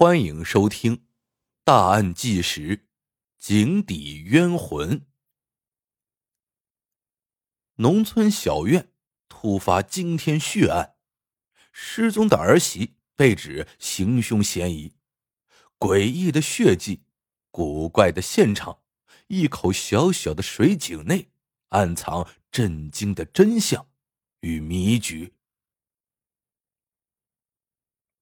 欢迎收听《大案纪实：井底冤魂》。农村小院突发惊天血案，失踪的儿媳被指行凶嫌疑，诡异的血迹，古怪的现场，一口小小的水井内暗藏震惊的真相与谜局。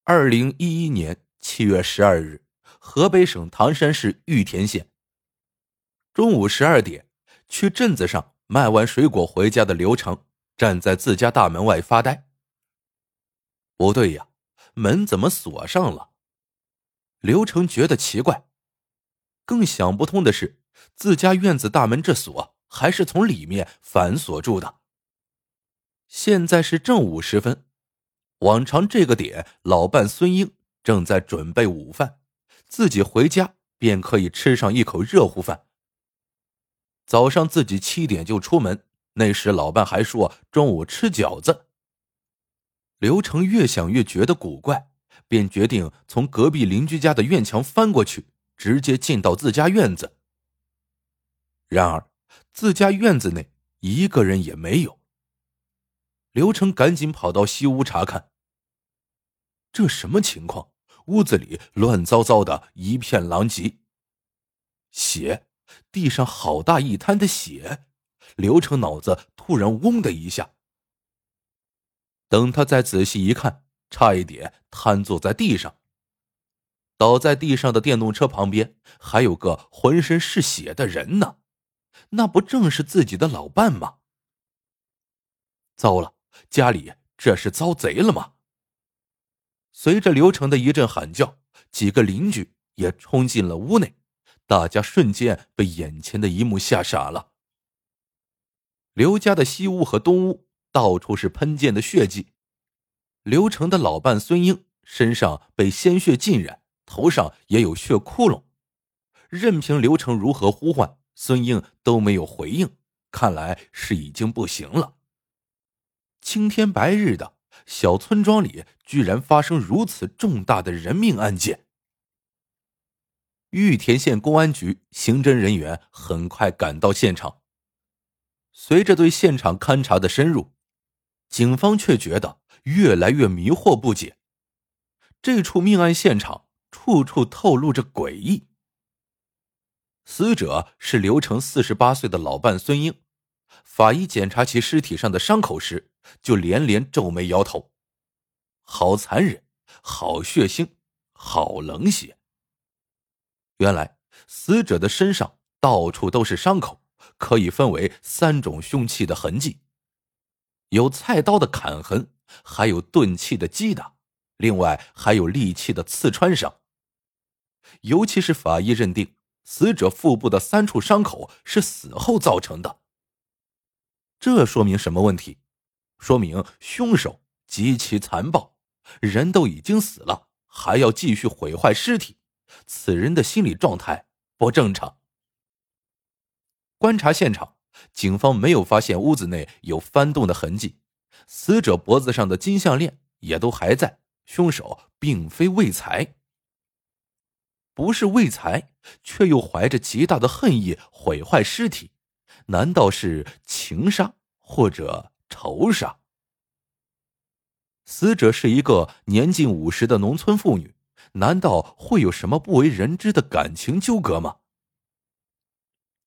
二零一一年。七月十二日，河北省唐山市玉田县。中午十二点，去镇子上卖完水果回家的刘成站在自家大门外发呆。不对呀，门怎么锁上了？刘成觉得奇怪，更想不通的是，自家院子大门这锁还是从里面反锁住的。现在是正午时分，往常这个点，老伴孙英。正在准备午饭，自己回家便可以吃上一口热乎饭。早上自己七点就出门，那时老伴还说中午吃饺子。刘成越想越觉得古怪，便决定从隔壁邻居家的院墙翻过去，直接进到自家院子。然而，自家院子内一个人也没有。刘成赶紧跑到西屋查看，这什么情况？屋子里乱糟糟的，一片狼藉。血，地上好大一滩的血。刘成脑子突然嗡的一下。等他再仔细一看，差一点瘫坐在地上。倒在地上的电动车旁边还有个浑身是血的人呢，那不正是自己的老伴吗？糟了，家里这是遭贼了吗？随着刘成的一阵喊叫，几个邻居也冲进了屋内，大家瞬间被眼前的一幕吓傻了。刘家的西屋和东屋到处是喷溅的血迹，刘成的老伴孙英身上被鲜血浸染，头上也有血窟窿，任凭刘成如何呼唤，孙英都没有回应，看来是已经不行了。青天白日的。小村庄里居然发生如此重大的人命案件，玉田县公安局刑侦人员很快赶到现场。随着对现场勘查的深入，警方却觉得越来越迷惑不解。这处命案现场处处透露着诡异。死者是刘成四十八岁的老伴孙英。法医检查其尸体上的伤口时，就连连皱眉摇头：“好残忍，好血腥，好冷血。”原来，死者的身上到处都是伤口，可以分为三种凶器的痕迹：有菜刀的砍痕，还有钝器的击打，另外还有利器的刺穿伤。尤其是法医认定，死者腹部的三处伤口是死后造成的。这说明什么问题？说明凶手极其残暴，人都已经死了，还要继续毁坏尸体，此人的心理状态不正常。观察现场，警方没有发现屋子内有翻动的痕迹，死者脖子上的金项链也都还在，凶手并非为财，不是为财，却又怀着极大的恨意毁坏尸体。难道是情杀或者仇杀？死者是一个年近五十的农村妇女，难道会有什么不为人知的感情纠葛吗？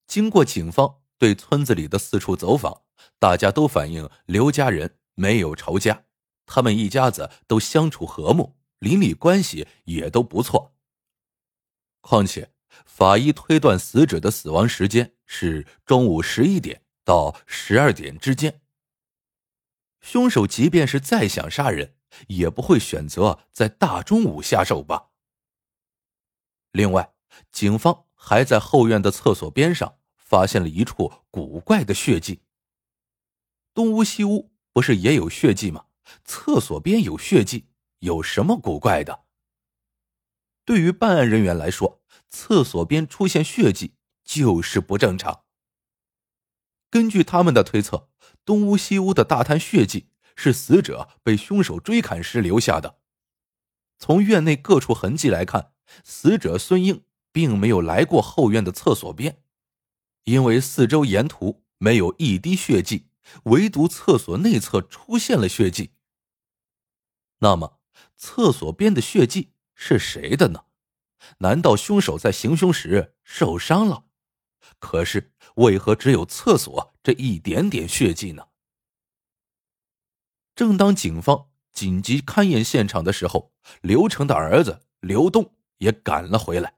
经过警方对村子里的四处走访，大家都反映刘家人没有仇家，他们一家子都相处和睦，邻里关系也都不错。况且。法医推断，死者的死亡时间是中午十一点到十二点之间。凶手即便是再想杀人，也不会选择在大中午下手吧？另外，警方还在后院的厕所边上发现了一处古怪的血迹。东屋、西屋不是也有血迹吗？厕所边有血迹，有什么古怪的？对于办案人员来说，厕所边出现血迹就是不正常。根据他们的推测，东屋西屋的大滩血迹是死者被凶手追砍时留下的。从院内各处痕迹来看，死者孙英并没有来过后院的厕所边，因为四周沿途没有一滴血迹，唯独厕所内侧出现了血迹。那么，厕所边的血迹是谁的呢？难道凶手在行凶时受伤了？可是为何只有厕所这一点点血迹呢？正当警方紧急勘验现场的时候，刘成的儿子刘栋也赶了回来。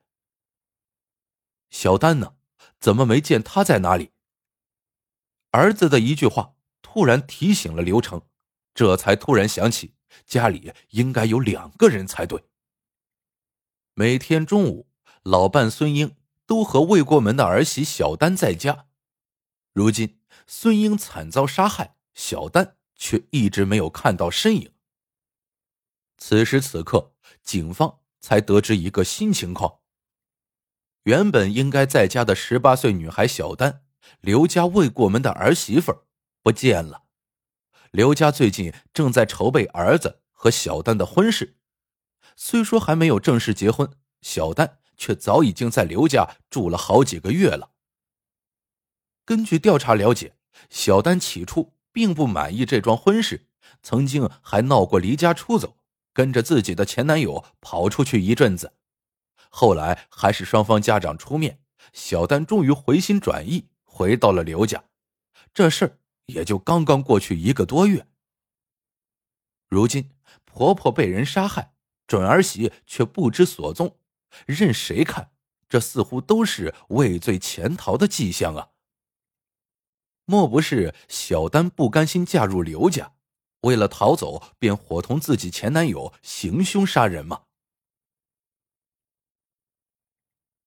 小丹呢？怎么没见他在哪里？儿子的一句话突然提醒了刘成，这才突然想起家里应该有两个人才对。每天中午，老伴孙英都和未过门的儿媳小丹在家。如今孙英惨遭杀害，小丹却一直没有看到身影。此时此刻，警方才得知一个新情况：原本应该在家的十八岁女孩小丹，刘家未过门的儿媳妇不见了。刘家最近正在筹备儿子和小丹的婚事。虽说还没有正式结婚，小丹却早已经在刘家住了好几个月了。根据调查了解，小丹起初并不满意这桩婚事，曾经还闹过离家出走，跟着自己的前男友跑出去一阵子。后来还是双方家长出面，小丹终于回心转意，回到了刘家。这事儿也就刚刚过去一个多月。如今婆婆被人杀害。准儿媳却不知所踪，任谁看，这似乎都是畏罪潜逃的迹象啊！莫不是小丹不甘心嫁入刘家，为了逃走便伙同自己前男友行凶杀人吗？